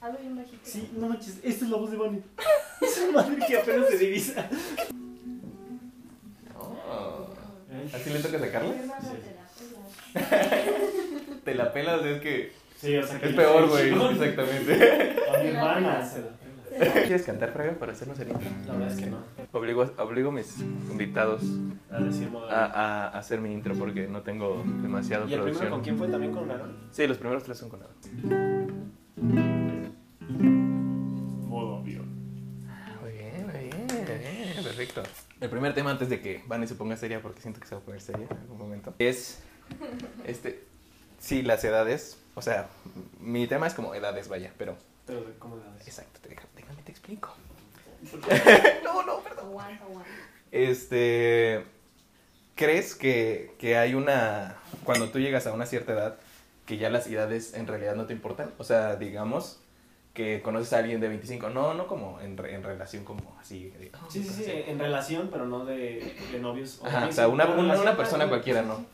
Hablo bien bajito. Sí, no manches, esta es la voz de Bonnie. Esa madre que apenas se divisa. Oh. ¿Así le toca sacarla? Sí. te la pela. Te la pelas, es que Sí, o sea que es peor, güey. Exactamente. A mi hermana se la pela. ¿Quieres cantar, Fraga, para hacernos el intro? La verdad es que no. Obligo, a- obligo a mis invitados A decir a, a hacer mi intro porque no tengo demasiado ¿Y el primero producción. con quién fue? ¿También con Aaron? Sí, los primeros tres son con Aaron. Perfecto. El primer tema antes de que Vane se ponga seria, porque siento que se va a poner seria en algún momento, es, este, sí, las edades, o sea, mi tema es como edades, vaya, pero, Pero, ¿cómo la ves? exacto, te déjame te explico. No, no, perdón. Aguanta, aguanta. Este, ¿crees que, que hay una, cuando tú llegas a una cierta edad, que ya las edades en realidad no te importan? O sea, digamos que conoces a alguien de 25, no, no como en, re- en relación como así. de, "Oh, Sí, sí, sí, conocí". en relación, pero no de, de novios. Ajá, o sea, una- una- persona ah, cualquiera, ¿no?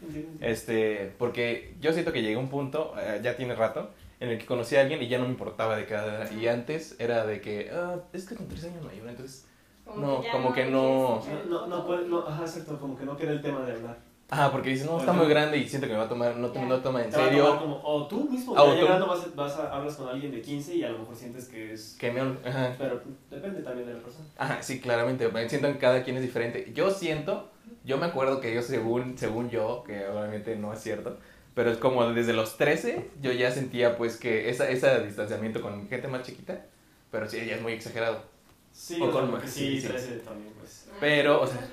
Este, porque yo siento que llegué a un punto, eh, ya tiene rato, en el que conocí a alguien y ya no me importaba de cada edad. Y antes era de que, ah, es que con tres años mayor, entonces... No, como que no- No, no, no, no, ajá, exacto, como que no queda el tema de hablar. Ajá, porque dices, no, está muy grande y siento que me va a tomar, no, no toma en serio. como, o tú mismo, Ah, o ya tú. llegando vas, a- vas a, hablas con alguien de 15 y a lo mejor sientes que es... Que me... Ajá. Pero depende también de la persona. Ajá, sí, claramente. Siento que cada quien es diferente. Yo siento, yo me acuerdo que yo, según, según yo, que obviamente no es cierto, pero es como desde los 13, yo ya sentía pues que esa, ese distanciamiento con gente más chiquita, pero sí, ya es muy exagerado. Sí, O o con sí, sí, sí. 13 también, pues. Pero, o sea-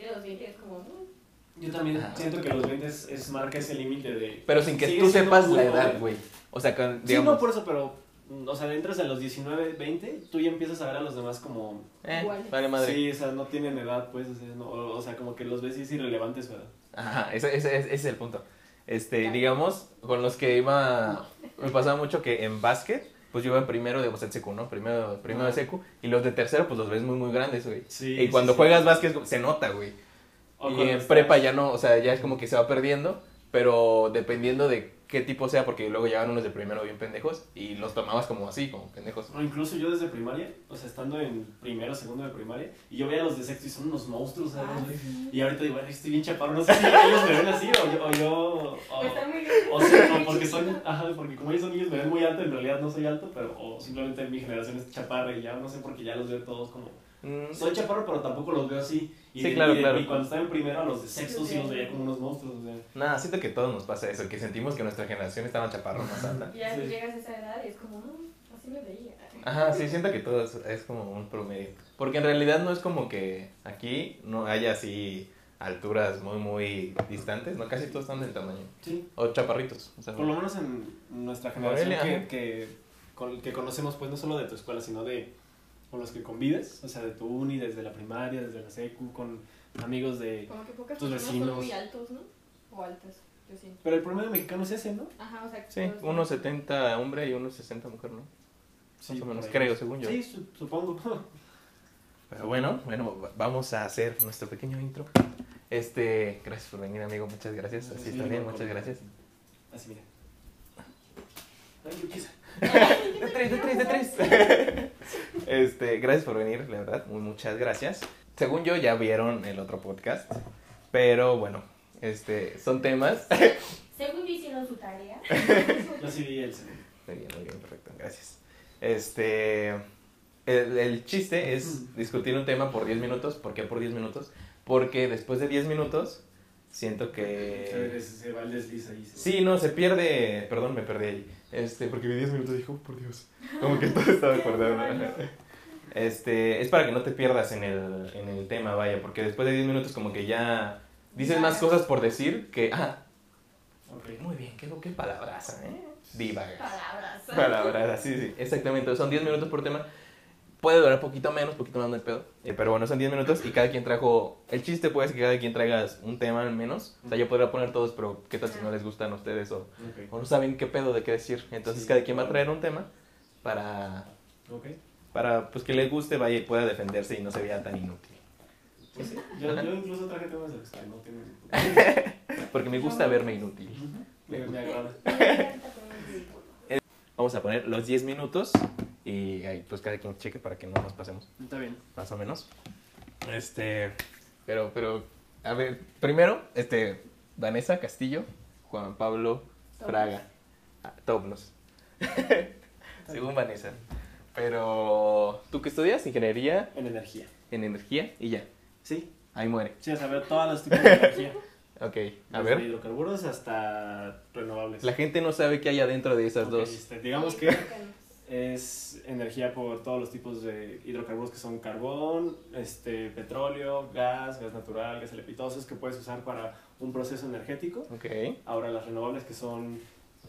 sea, como porque los 20 es como. mm, Yo también Ajá. siento que los 20 es, es marca ese límite de... Pero sin que tú sepas la edad, güey. O sea, con, Sí, digamos... no, por eso, pero... O sea, entras a los 19, 20, tú ya empiezas a ver a los demás como... eh, Igual. vale madre. Sí, o sea, no tienen edad, pues, o sea, no- o, o sea, como que los ves y es irrelevante su edad. Ajá, ese, ese, ese es el punto. Este, digamos, con los que iba, me pasaba mucho que en básquet, pues yo iba en primero de, en secu, ¿no? Primero, primero de secu, y los de tercero, pues los ves muy, muy grandes, güey. Sí. y cuando juegas básquet, se nota, güey. Y en prepa ya no, o sea, ya es como que se va perdiendo, pero dependiendo de qué tipo sea, porque luego llegaban unos de primero bien pendejos, y los tomabas como así, como pendejos. O incluso yo desde primaria, o sea, estando en primero, segundo de primaria, y yo veía a los de sexto y son unos monstruos, ¿sabes? Y ahorita digo, "Ay, estoy bien chaparro, no sé si ellos me ven así o yo, o yo, o, Está muy o sí, o porque son, ajá, porque como ellos son niños me ven muy alto, en realidad no soy alto, pero, o simplemente mi generación es chaparra y ya, no sé, porque ya los veo todos como, Mm, soy chaparro, pero tampoco los veo así. Y, Sí, de- claro, y de- claro. y cuando estaba en primero, a los de sexto sí los veía como unos monstruos, o sea. Nada, siento que a todos nos pasa eso, que sentimos que nuestra generación estaba chaparro más alta. Y ya Sí. llegas a esa edad y es como, mm, así me veía. Ajá, sí, siento que todo es, es como un promedio. Porque en realidad no es como que aquí no haya así alturas muy, muy distantes, ¿no? Casi todos están del tamaño. Sí, O chaparritos. O sea, por lo menos en nuestra generación Morelia, que, que, con- que conocemos, pues no solo de tu escuela, sino de con los que convives, o sea, de tu uni, desde la primaria, desde la secu, con amigos de... Como que pocas Tus personas vecinos. son muy altos, ¿no? O altas, yo siento. Pero el promedio mexicano es ese, ¿no? Ajá, o sea, que sí, todos son- unos 70 hombre y unos 60 mujer, ¿no? Sí, Más o menos, por ahí. creo, según yo. Sí, su- supongo. Pero bueno, bueno, va- vamos a hacer nuestro pequeño intro. Este, gracias por venir, amigo, muchas gracias. Así Sí, está bien, muchas gracias. Así, mira. Ay, qué chis- De tres, de tres, de tres. Este, gracias por venir, la verdad, muchas gracias. Según yo, ya vieron el otro podcast, pero bueno, este, son temas. Según yo hicieron su tarea. Yo sí vi el segundo. Muy bien, muy bien, perfecto, gracias. Este, el, el chiste es discutir un tema por 10 minutos. ¿Por qué por 10 minutos? Porque después de 10 minutos, siento que... Se, se va el desliz ahí. Sí, no, se pierde, perdón, me perdí ahí. Este, porque vi 10 minutos y dije, oh, por Dios. Como que todo estaba acordado. Este, es para que no te pierdas en el, en el tema, vaya, porque después de 10 minutos como que ya dices más cosas por decir que, ah, muy bien, qué, qué palabras, ¿eh? Divagas. Palabras. Palabras, sí, sí, exactamente. Son 10 minutos por tema. Puede durar poquito menos, poquito más no hay pedo. Eh, pero bueno, son 10 minutos y cada quien trajo. El chiste puede ser que cada quien traigas un tema al menos. O sea, yo podría poner todos, pero ¿qué tal si no les gustan a ustedes o, o no saben qué pedo de qué decir? Entonces, Sí, cada quien va a traer un tema para, Ok. para pues, que les guste, vaya y pueda defenderse y no se vea tan inútil. Pues sí, yo, yo incluso traje temas de los que no tienen. Porque me gusta verme inútil. Me, me agrada. Me encanta poner ridículo. Vamos a poner los 10 minutos y ahí pues cada quien cheque para que no nos pasemos, Está bien. más o menos. Este, pero, pero, a ver, primero, este, Vanessa Castillo, Juan Pablo Fraga, ah, Tobnos, según Vanessa. Pero, ¿tú qué estudias? Ingeniería En energía. en energía y ya, Sí. ahí muere. Sí, o sea, veo todos los tipos de energía. Ok, a Desde ver, hidrocarburos hasta renovables. la gente no sabe qué hay adentro de esas dos. este, digamos que es energía por todos los tipos de hidrocarburos que son carbón, este, petróleo, gas, gas natural, gas LP, todos esos que puedes usar para un proceso energético. Ok, Ahora las renovables que son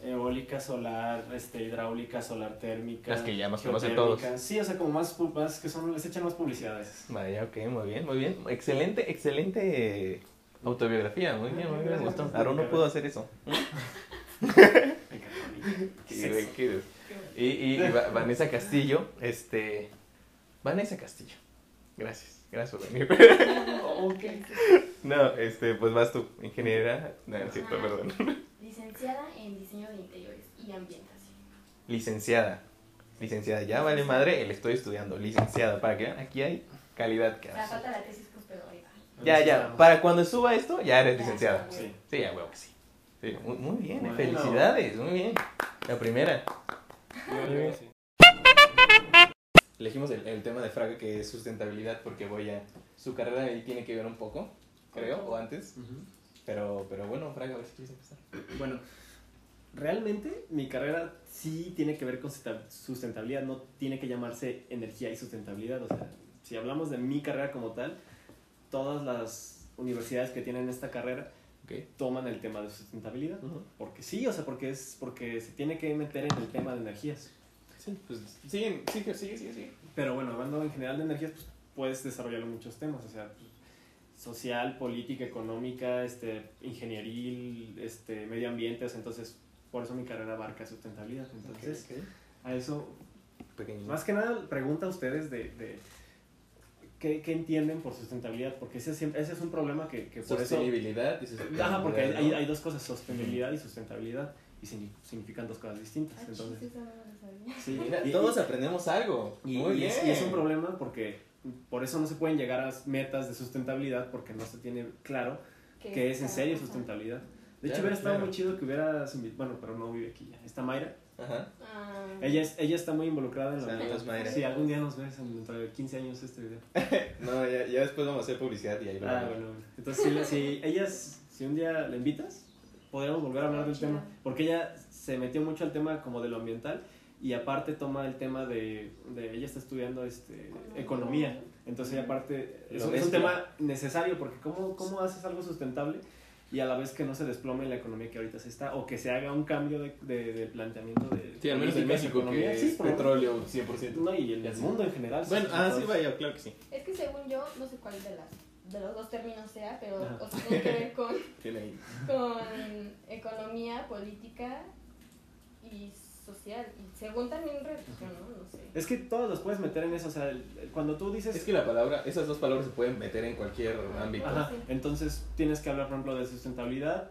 eólica, solar, este, hidráulica, solar térmica. Las que ya más conocen todos. Sí, o sea, como más, más que son, les echan más publicidades. vaya, ok, muy bien, muy bien. Excelente, excelente autobiografía, muy bien, muy bien, me gustó. Aaron no pudo hacer eso. Qué divertido. Y, y, y Va- Vanessa Castillo, este... Vanessa Castillo. Gracias, gracias por venir. Ok. No, este, pues vas tú, ingeniera. No, es cierto, Ajá. perdón. Licenciada en diseño de interiores y ambientación. Licenciada. Licenciada, ya vale madre, el estoy estudiando. Licenciada, para que vean, aquí hay calidad que hace. falta la tesis, pues, pero ahí va. Ya, ya, para cuando suba esto, ya eres licenciada. Sí. Sí, ya, huevo que sí. Sí, muy, muy bien, Bueno. felicidades, muy bien. La primera. Creo que sí. Elegimos el, el tema de Fraga que es sustentabilidad porque voy a... Su carrera ahí tiene que ver un poco, creo, o antes. Ujú. Pero, pero bueno, Fraga, a ver si quieres empezar. Bueno, realmente mi carrera sí tiene que ver con sustenta- sustentabilidad, no tiene que llamarse energía y sustentabilidad. O sea, si hablamos de mi carrera como tal, todas las universidades que tienen esta carrera toman el tema de sustentabilidad. Porque sí, o sea, porque es porque se tiene que meter en el tema de energías. Sí, pues sigue, sigue, sigue, sigue. Pero bueno, hablando en general de energías, pues puedes desarrollarlo en muchos temas, o sea, pues, social, política, económica, este, ingenieril, este, medio ambiente, o sea, entonces por eso mi carrera abarca sustentabilidad. Entonces, a eso, Pequeño. más que nada, pregunta a ustedes de, de ¿qué, qué entienden por sustentabilidad, porque ese, siempre- ese es un problema que, que por eso... Sostenibilidad y sustentabilidad. Ajá, porque hay, ¿no? hay, dos cosas, sostenibilidad y sustentabilidad, y signi- significan dos cosas distintas. Ah, Entonces, eso no sí, Mira, y- todos aprendemos algo. Y, Muy y bien. es, y es un problema porque por eso no se pueden llegar a metas de sustentabilidad porque no se tiene claro qué es en serio sustentabilidad. De hecho, hubiera estado muy chido que hubieras invi- bueno, pero no vive aquí ya. Está Mayra. Ajá. Ah, Ella, es, ella está muy involucrada en la Saludos, Mayra. Sí, algún día nos ves en- dentro de 15 años este video. No, ya, ya después vamos a hacer publicidad y ahí lo Ah, bueno, bueno. Entonces, si, si ellas, si un día la invitas, podríamos volver a hablar del Chido. tema. Porque ella se metió mucho al tema como de lo ambiental y aparte toma el tema de, de ella está estudiando este, economía. Entonces, ella aparte, es, es un tema necesario porque ¿cómo, ¿cómo haces algo sustentable y a la vez que no se desplome la economía que ahorita se está o que se haga un cambio de, de, de planteamiento de Sí, al menos en México, economía? que Sí, es petróleo 100%. menos. No, y en el mundo en general. Bueno, ah, sí, vaya, claro que sí. Es que según yo, no sé cuál de, las, de los dos términos sea, pero o sea, tiene que ver con, con economía, política y social. Y según también religión, ¿no? No sé. Es que todos los puedes meter en eso. O sea, el- el- cuando tú dices. Es que la palabra, esas dos palabras se pueden meter en cualquier ámbito. Ajá, Sí. entonces tienes que hablar, por ejemplo, de sustentabilidad.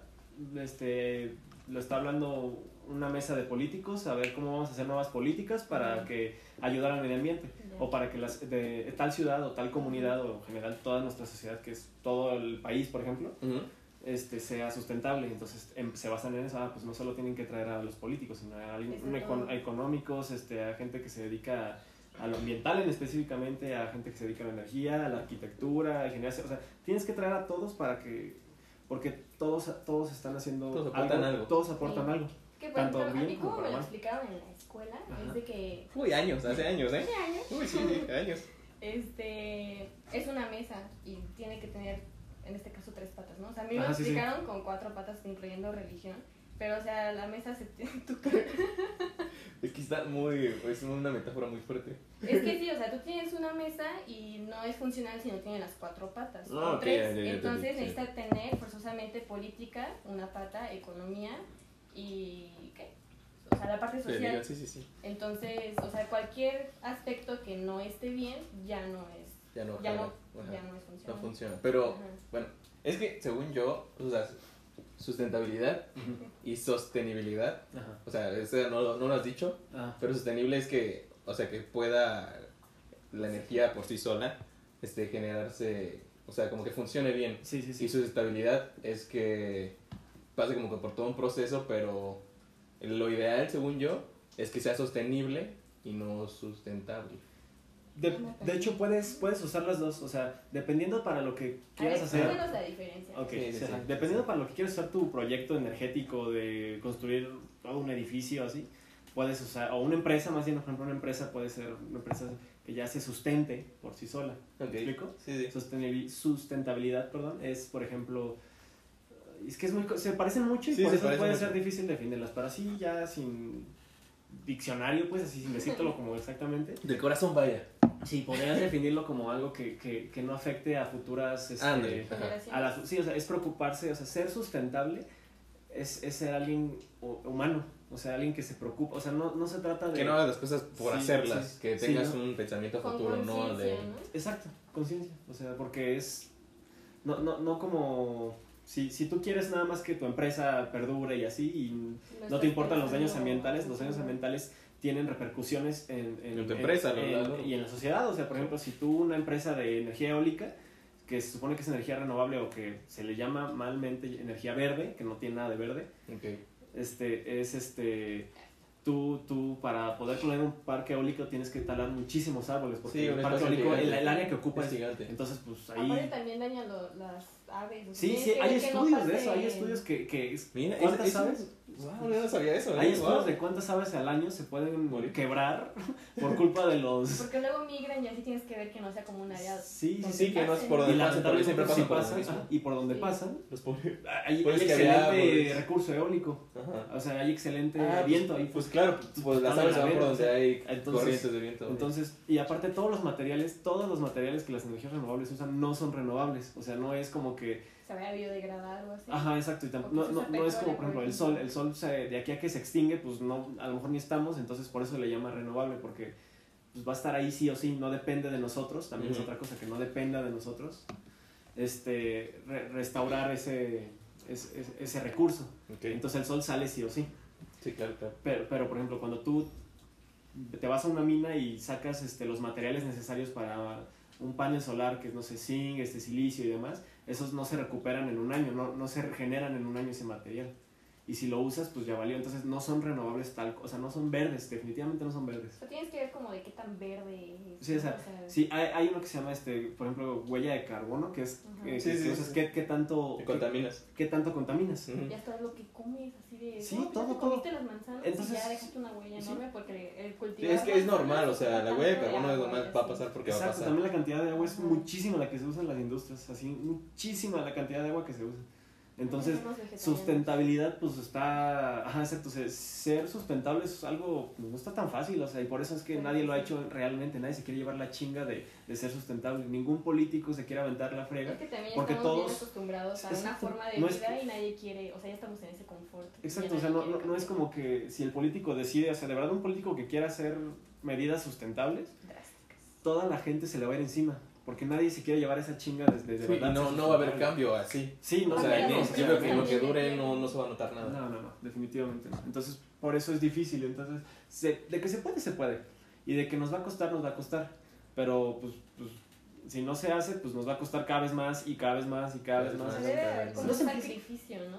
Este, lo está hablando una mesa de políticos, a ver cómo vamos a hacer nuevas políticas para que ayudar al medio ambiente. O para que las, de tal ciudad o tal comunidad o en general toda nuestra sociedad, que es todo el país, por ejemplo. Este, sea sustentable. Entonces em- se basan en eso. Ah, pues no solo tienen que traer a los políticos, sino a, alguien- econ- a económicos, este, a gente que se dedica a, a lo ambiental en específicamente, a gente que se dedica a la energía, a la arquitectura, a ingeniería. O sea, tienes que traer a todos para que... Porque todos, todos están haciendo Todos aportan algo. Todos aportan Sí. algo. Que por tanto ejemplo, a bien mí como como me lo explicaron en la escuela, Ajá. es de que Uy, años, hace años, ¿eh? hace años Uy, sí, sí, años. este, es una mesa y tiene que tener, en este caso, tres patas, ¿no? O sea, a mí me Ajá, lo sí, sí. explicaron con cuatro patas, incluyendo religión, pero, o sea, la mesa se... Es que está muy, es una metáfora muy fuerte. es que sí, o sea, tú tienes una mesa y no es funcional si no tiene las cuatro patas. Ah, o ok, tres. ya, ya, ya Entonces entendí, sí. necesita tener forzosamente política, una pata, economía y... ¿qué? O sea, la parte Sí, social. sí, sí, sí. Entonces, o sea, cualquier aspecto que no esté bien ya no es, Ya no, ya no, ya no es No funciona. Pero, Ajá. bueno, es que según yo, o sea, sustentabilidad y sostenibilidad. Ajá. O sea, eso no, lo- no lo has dicho, Ah, pero sostenible es que, o sea, que pueda la energía por sí sola este, generarse, o sea, como que funcione bien. sí, sí, Y sí. su estabilidad es que pase como que por todo un proceso, pero lo ideal, según yo, es que sea sostenible y no sustentable. De, de hecho, puedes, puedes usar las dos, o sea, dependiendo para lo que A ver, quieras hacer. la diferencia. Ok, Sí, sí, sí, ajá. sí. dependiendo para lo que quieras usar tu proyecto energético de construir todo un edificio así, puedes usar, o una empresa, más bien, por ejemplo, una empresa puede ser una empresa que ya se sustente por sí sola. ¿Me Ok. explico? Sí, sí. Sostenibil- sustentabilidad, perdón, es, por ejemplo, es que es muy, co- se parecen mucho y Sí, por eso puede mucho. ser difícil definirlas, pero así ya sin diccionario, pues así sin decírtelo como exactamente. Del corazón vaya. Sí, podrías definirlo como algo que, que, que no afecte a futuras... Este. Generaciones. a las, sí, o sea, es preocuparse, o sea, ser sustentable es, es ser alguien hu- humano, o sea, alguien que se preocupa, o sea, no, no se trata de... Que no hagas las cosas por Sí, hacerlas, sí. que Sí, tengas ¿no? un pensamiento Con futuro, no de... ¿no? Exacto, conciencia, o sea, porque es... No, no, no como... Si, si tú quieres nada más que tu empresa perdure y así, y no estás te importan los daños ambientales, los daños ambientales tienen repercusiones en, En tu empresa, en- y en la sociedad. O sea, por ejemplo, si tú una empresa de energía eólica, que se supone que es energía renovable o que se le llama malmente energía verde, que no tiene nada de verde, Ok. este, es este... Tú, tú, para poder poner un parque eólico tienes que talar muchísimos árboles, porque Sí, el parque eólico, el, el área que ocupa Es es gigante. Entonces, pues Aparte ahí... también dañan lo- las aves. Sí, sí, hay que no estudios de eso, hay estudios que... que es- Mira, ¿Cuántas es- es- aves? Wow, yo no sabía eso. Hay ¿eh? estudios Wow. de cuántas aves al año se pueden Morir. quebrar por culpa de los... Porque luego migran y así tienes que ver que no sea como un área. Sí, sí, sí. Que no es por donde Y pasan, porque siempre pasan por y por donde Sí. pasan, Los pobres. hay, Pues había excelente recurso eólico. Ajá. O sea, hay excelente Ah, viento ahí. Pues claro, pues las aves la van por donde o sea, hay entonces- corrientes de viento. Entonces, y aparte todos los materiales, todos los materiales que las energías renovables usan no son renovables. O sea, no es como que Se vaya a biodegradar o así. Ajá, exacto. Y no, no, no es como, por ejemplo, el sol. El sol, se, de aquí a que se extingue, pues no, a lo mejor ni estamos, entonces por eso le llama renovable, porque pues va a estar ahí sí o sí, no depende de nosotros. También es otra cosa, que no dependa de nosotros. Este, re- restaurar ese, ese, ese- ese recurso. Entonces el sol sale sí o sí. Sí, claro, claro. Pero, pero por ejemplo, cuando tú te vas a una mina y sacas este, los materiales necesarios para un panel solar, que es, no sé, zinc, este, silicio y demás, esos no se recuperan en un año, no, no se regeneran en un año ese material. Y si lo usas, pues ya valió. Entonces no son renovables tal, o sea, no son verdes, definitivamente no son verdes. O sea, tienes que ver como de qué tan verde es. Sí, o sea, Sí, hay, hay uno que se llama, este, por ejemplo, huella de carbono, que es, Ajá. eh, Sí, que sí, si usas, sí. ¿qué, qué tanto, Te qué, contaminas. qué tanto contaminas? Ya está lo que comes, así de. Sí, todo, todo. comiste las manzanas Entonces, y ya dejaste una huella sí. enorme porque el Sí, cultivar. es que es normal, o sea, la huella de carbono es normal, va a pasar porque va a Exacto, pasar. también la cantidad de agua es muchísima la que se usa en las industrias, así, muchísima la cantidad de agua que se usa. Entonces, sustentabilidad, pues está, ajá, exacto, o sea, ser sustentable es algo, pues, no está tan fácil, o sea, y por eso es que nadie lo ha hecho realmente, nadie se quiere llevar la chinga de, de ser sustentable, ningún político se quiere aventar la frega. Es que también porque estamos bien todos- acostumbrados a una forma de No vida y nadie quiere, o sea, ya estamos en ese confort. Exacto, o sea, no, no, no es como que si el político decide, o sea, de verdad un político que quiera hacer medidas sustentables, Drásticas. toda la gente se le va a ir encima, porque nadie se quiere llevar esa chinga desde de Sí, verdad. no, no va a haber cambio así. Sí, no, O sea, Cambiar en la principio que lo que dure no, no se va a notar nada. No, no, no, definitivamente no. Entonces, por eso es difícil. Entonces, se- de que se puede, se puede. Y de que nos va a costar, nos va a costar. Pero, pues, pues, si no se hace, pues nos va a costar cada vez más y cada vez más y cada vez más. Como más. un No se sacrificio, ¿no?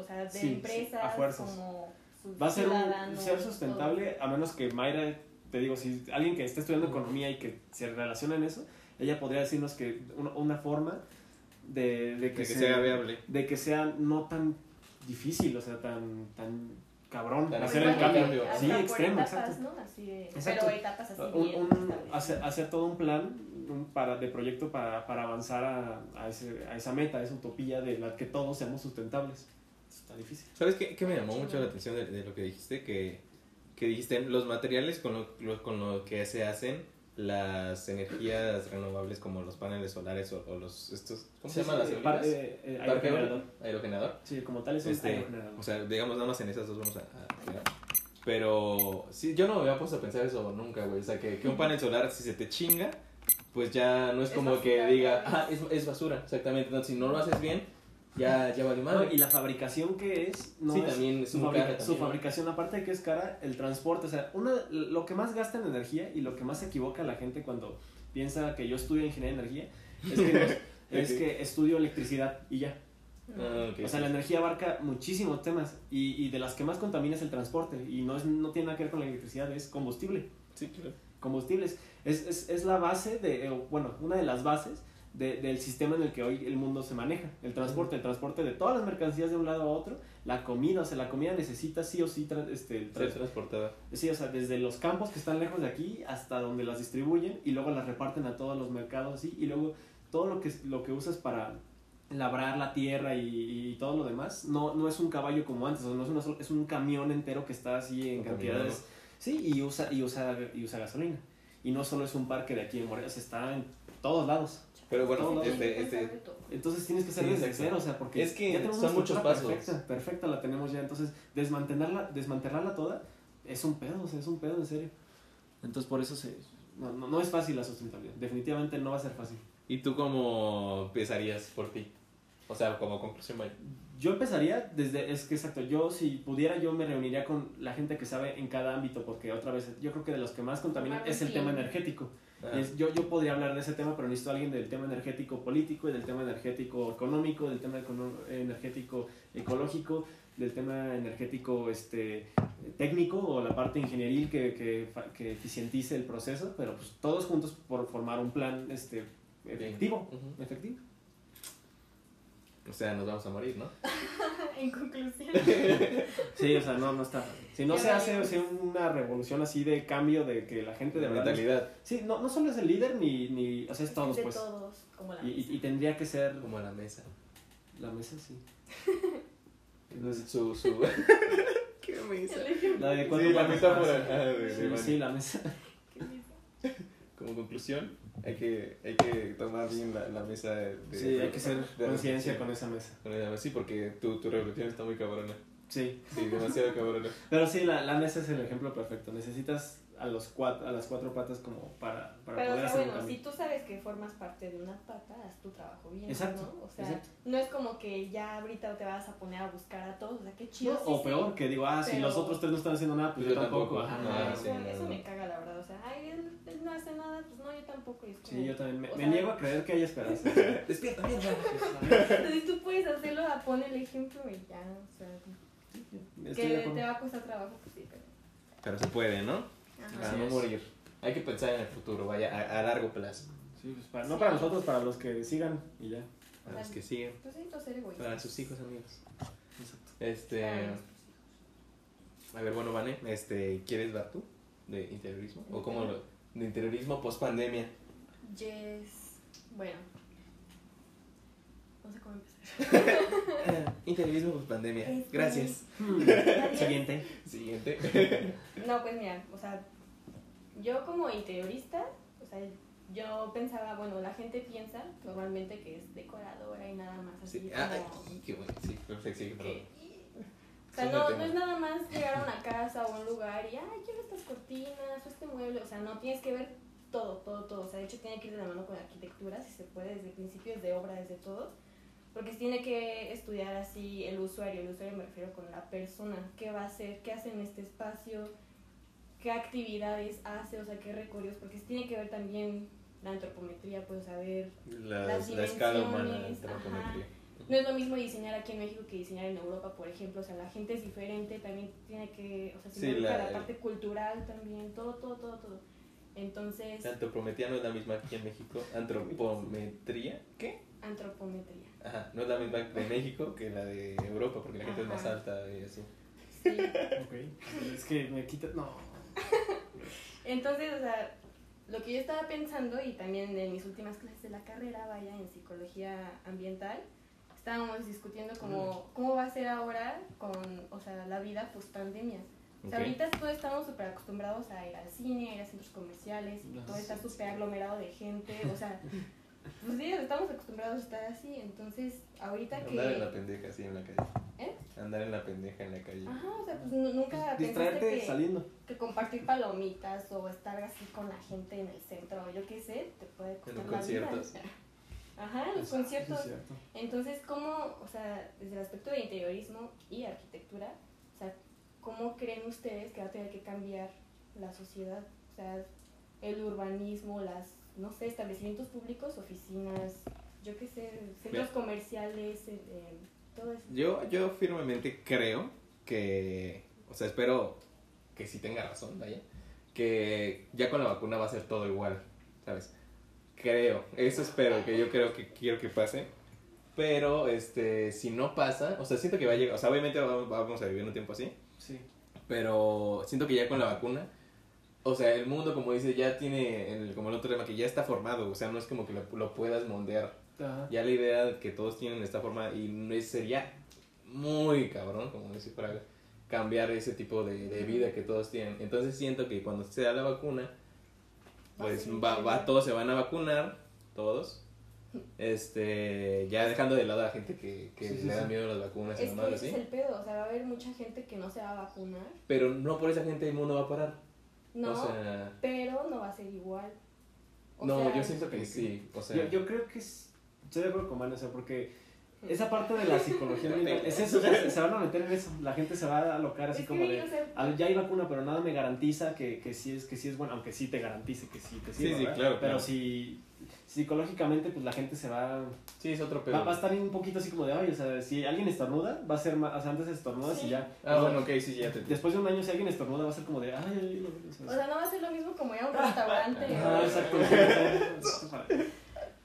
O sea, de Sí, sí, empresas a fuerzas. como Va a ser un, ser sustentable, a menos que Mayra, te digo, si alguien que esté estudiando economía y que se relaciona en eso, ella podría decirnos que una, una forma de, de que, Que, que se- sea viable. de que sea no tan difícil, o sea, tan, tan cabrón Tan hacer el cambio. hasta Sí, por extremo, etapas, exacto. ¿no? Así de, Exacto. Pero etapas así Un- bien un- establecidas. hacer, hacer todo un plan un para, de proyecto para, para avanzar a, a, ese- a esa meta, a esa utopía de la que todos seamos sustentables. Está difícil. ¿Sabes qué, qué me llamó mucho la atención de, de lo que dijiste? Que, que dijiste, los materiales con lo, lo- con lo que se hacen las energías renovables como los paneles solares o, o los estos ¿cómo se Sí, llaman sí, las eh, par- eh, eh, Parque aerogenerador. aerogenerador. Sí, como tal es un Este, aerogenerador. o sea digamos nada más en esas dos vamos a, pero sí yo no me había puesto a pensar eso nunca güey. O sea que, que un panel solar si se te chinga pues ya no es Es como que diga ah es, es basura exactamente. Entonces si no lo haces bien ya, ya vale No, madre. y la fabricación que es, no Sí, es también es su, muy fabrica- cara su también, ¿no? fabricación, aparte de que es cara, el transporte, o sea, una, lo que más gasta en energía y lo que más se equivoca la gente cuando piensa que yo estudio ingeniería de energía, es que, no- es que estudio electricidad y ya. No. Ah, ok, O sea, sí. la energía abarca muchísimos temas y, y de las que más contamina es el transporte y no, es, no tiene nada que ver con la electricidad, es combustible. Sí, claro. Combustibles. Es, es, es la base de, eh, bueno, una de las bases de- del sistema en el que hoy el mundo se maneja. El transporte, el transporte de todas las mercancías de un lado a otro, la comida, o sea, la comida necesita sí o sí este, Ser tra- transportada. Sí, o sea, desde los campos que están lejos de aquí hasta donde las distribuyen y luego las reparten a todos los mercados así y luego todo lo que, lo que usas para labrar la tierra y, y todo lo demás no, no es un caballo como antes, o sea, no es, una sola- es un camión entero que está así en cantidades. Sí, y usa, y, usa, y usa gasolina. Y no solo es un parque de aquí en Morelos, está en todos lados. Pero bueno, este, este. Entonces tienes que ser Sí, desde exacto. cero, o sea, porque Es que ya tenemos son muchos pasos. Perfecta, perfecta la tenemos ya, entonces desmantelarla, desmantelarla toda es un pedo, o sea, es un pedo en serio. Entonces por eso se, no, no, no es fácil la sustentabilidad, definitivamente no va a ser fácil. ¿Y tú cómo empezarías por ti? O sea, como conclusión, vaya. Yo empezaría desde, es que exacto, yo si pudiera yo me reuniría con la gente que sabe en cada ámbito, porque otra vez yo creo que de los que más contaminan es el tema energético. Ah, Es- yo, yo podría hablar de ese tema, pero necesito a alguien del tema energético político, y del tema energético económico, del tema energético ecológico, del tema energético este, técnico o la parte ingenieril que, que, que eficientice el proceso, pero pues todos juntos por formar un plan este, efectivo. Efectivo. O sea, nos vamos a morir, ¿no? En conclusión. Sí, o sea, no, no está. Si no se hace valimos. o sea, una revolución así de cambio de que la gente de mentalidad. Sí, no, no solo es el líder ni, ni o sea, es todos de pues. todos, como la Y, y- mesa. y tendría que ser Como la mesa. la mesa, sí. Entonces, su... su... ¿Qué mesa? La de cuatro Sí, la patas. metáfora. Ah, Ah, sí, la mesa. Como conclusión, hay que, hay que tomar bien la, la mesa de... de- Sí, hay que ser conciencia con esa mesa. Sí, porque tu, tu reflexión está muy cabrona. Sí. Sí, demasiado cabrona. Pero sí, la, la mesa es el ejemplo perfecto. Necesitas a, los cuatro, a las cuatro patas como para, para Pero, o poder sea, hacer un bueno, cambio. si tú sabes que formas parte de una pata, haz tu trabajo bien, Exacto, ¿no? O sea, exacto. no es como que ya ahorita te vas a poner a buscar a todos, o sea, qué chido. No, sí, o sí. peor, que digo, ah, si los otros tres no están haciendo nada, pues Yo yo, tampoco. tampoco. Ajá. Ah, eso, sí, no, eso no. me caga, la verdad. O sea, ay, él, él no hace nada, pues no, yo tampoco. Y es como, Sí, yo también. Me, o me sea, niego a creer que haya esperanza. Despierta, mierda. Entonces tú puedes hacerlo, a pon el ejemplo y ya, o sea, Estoy que te va a costar trabajo, pues sí, pero. Pero se puede, ¿no? Para no es. morir. Hay que pensar en el futuro, vaya, a, a largo plazo. Sí, pues para- no para nosotros, para los que sigan y ya. Para los que siguen. Pues egoísta. Para sus hijos, amigos. Exacto. Este. A ver, bueno, Vane, este, ¿quieres dar tú? ¿De interiorismo? ¿O cómo lo.? De interiorismo post pandemia. Yes. Bueno. No sé cómo empezar. interiorismo post pandemia. Este- Gracias. Siguiente. Siguiente. No, pues mira, o sea, yo como interiorista, o sea, yo pensaba, bueno, la gente piensa normalmente que es decoradora y nada más así Sí. como Ah, ay, qué bueno. Sí, perfecto, sí, perdón. que- o sea, Sí, no, no es nada más llegar a una casa o a un lugar y, ay, quiero estas cortinas o este mueble, o sea, no, tienes que ver todo, todo, todo, o sea, de hecho tiene que ir de la mano con la arquitectura, si se puede, desde principios de obra, desde todo, porque tiene que estudiar así el usuario, el usuario me refiero con la persona, qué va a hacer, qué hace en este espacio, qué actividades hace, o sea, qué recorridos, porque tiene que ver también la antropometría, pues saber Las- Las la escala humana, la no es lo mismo diseñar aquí en México que diseñar en Europa, por ejemplo. O sea, la gente es diferente, también tiene que, o sea, se Sí, la- la, parte cultural también, todo, todo, todo, todo. Entonces, La antropometría no es la misma aquí en México. Antropometría, ¿qué? antropometría. Ajá, no es la misma de México que la de Europa, porque la gente es más Ajá. alta y así. Sí. Ok. Es que me quita. No. Entonces, o sea, lo que yo estaba pensando, y también en mis últimas clases de la carrera, vaya, en psicología ambiental, estábamos discutiendo cómo, cómo va a ser ahora con, o sea, la vida post pandemia. O sea, ahorita todos estamos súper acostumbrados a ir al cine, a ir a centros comerciales, y No, todo está súper aglomerado de gente, o sea, pues sí, estamos acostumbrados a estar así, entonces ahorita Andar en la que... pendeja así en la calle. ¿Eh? Andar en la pendeja en la calle. Ajá, o sea, pues nu- nunca Distraerte pensaste que, saliendo. que compartir palomitas o estar así con la gente en el centro, o yo qué sé, te puede costar un la vida. concierto, sí. Ajá, los Eso- conciertos. Entonces, ¿cómo, o sea, desde el aspecto de interiorismo y arquitectura, o sea, cómo creen ustedes que va a tener que cambiar la sociedad? O sea, el urbanismo, las, no sé, establecimientos públicos, oficinas, yo qué sé, centros Mira. comerciales, eh, eh, todo eso. Yo, yo firmemente creo que, o sea, espero que sí tenga razón, vaya, que ya con la vacuna va a ser todo igual, ¿sabes? Creo, eso espero, que yo creo que quiero que pase. Pero, este, si no pasa, o sea, siento que va a llegar, o sea, obviamente vamos, vamos a vivir un tiempo así, Sí. pero siento que ya con la vacuna, o sea, el mundo, como dice, ya tiene, el, como el otro tema, que ya está formado, o sea, no es como que lo, lo puedas moldear Ajá. ya la idea de que todos tienen esta forma y sería muy cabrón, como decir para cambiar ese tipo de, de vida que todos tienen. Entonces siento que cuando se da la vacuna, pues va, va, todos se van a vacunar, todos. Este, ya dejando de lado a la gente que, que Sí, sí, le da sí. miedo a las vacunas y Es que ese así. es el pedo, o sea, va a haber mucha gente que no se va a vacunar, Pero no por esa gente el mundo va a parar. No, O sea, pero no va a ser igual. O no, sea, yo siento que sí. O sea, Yo, yo creo que es- estoy de acuerdo con Manu, o sea, porque esa parte de la psicología es eso, o sea, se van a meter en eso, la gente se va a alocar así Es que, como de, o sea, "Ah, ya hay vacuna, pero nada me garantiza que, que sí es que sí es bueno, aunque sí te garantice que sí te Sí, sirva, sí, claro, Pero claro. si psicológicamente pues la gente se va, sí es otro va, pedo. va a estar un poquito así como de, ay, o sea, si alguien estornuda, va a ser más, o sea, antes estornudas Sí. y ya. Ah, bueno, ok, sí, ya te Después de un año si alguien estornuda va a ser como de, ay, ay, ay, o sea, O sea, no va a ser lo mismo como ir a un restaurante. Ah, o- exacto.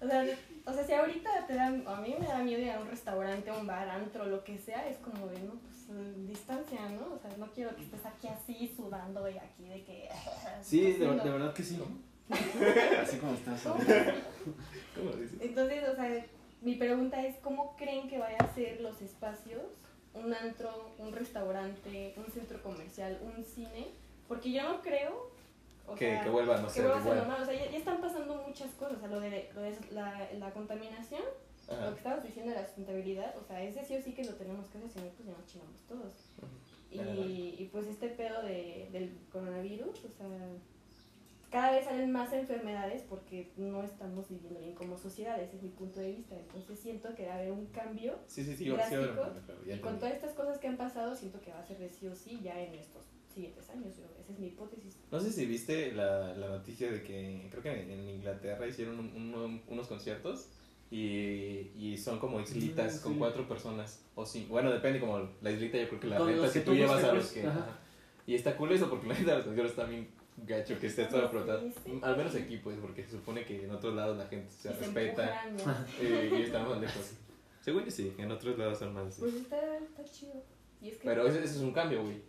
O sea, o sea, si ahorita te dan, a mí me da miedo ir a un restaurante, a un bar, antro, lo que sea, es como de, no, pues distancia, ¿no? O sea, no quiero que estés aquí así sudando y aquí de que... Sí, de, verdad que sí. Así como estás. ¿Cómo? ¿Cómo dices? Entonces, o sea, mi pregunta es, ¿cómo creen que vaya a ser los espacios? Un antro, un restaurante, un centro comercial, un cine, porque yo no creo... o Que, sea, que vuelvan a que ser vuelva a ser igual. normal, o sea, ya, ya están pasando muchas cosas, o sea, lo de, lo de la, la contaminación, Ajá. lo que estabas diciendo de la sustentabilidad, o sea, ese sí o sí que lo tenemos que hacer, si no, pues ya nos chingamos todos. Y, y pues este pedo de, del coronavirus, o sea, cada vez salen más enfermedades porque no estamos viviendo bien como sociedad, ese es mi punto de vista, entonces siento que va a haber un cambio Sí, sí, sí, sí, drástico, claro, claro, ya y con todas estas cosas que han pasado, siento que va a ser de sí o sí ya en estos siguientes años, yo- esa es mi hipótesis. No sé si viste la, la noticia de que creo que en Inglaterra hicieron un- uno- unos conciertos y, y son como islitas Mm, con cuatro personas o cinco. Bueno, depende como la islita, yo creo que la rentas que tú llevas a los que... Ajá. ajá. Y está cool eso porque la neta los conciertos bien gacho que esté todo apretado. Sí, sí. Al menos aquí pues porque se supone que en otros lados la gente se Y se respeta empujan, ¿no? eh, y estamos lejos. Según yo sí, en otros lados son más así. Pues está, está chido. Y es que... Pero ese, ese es un cambio, güey.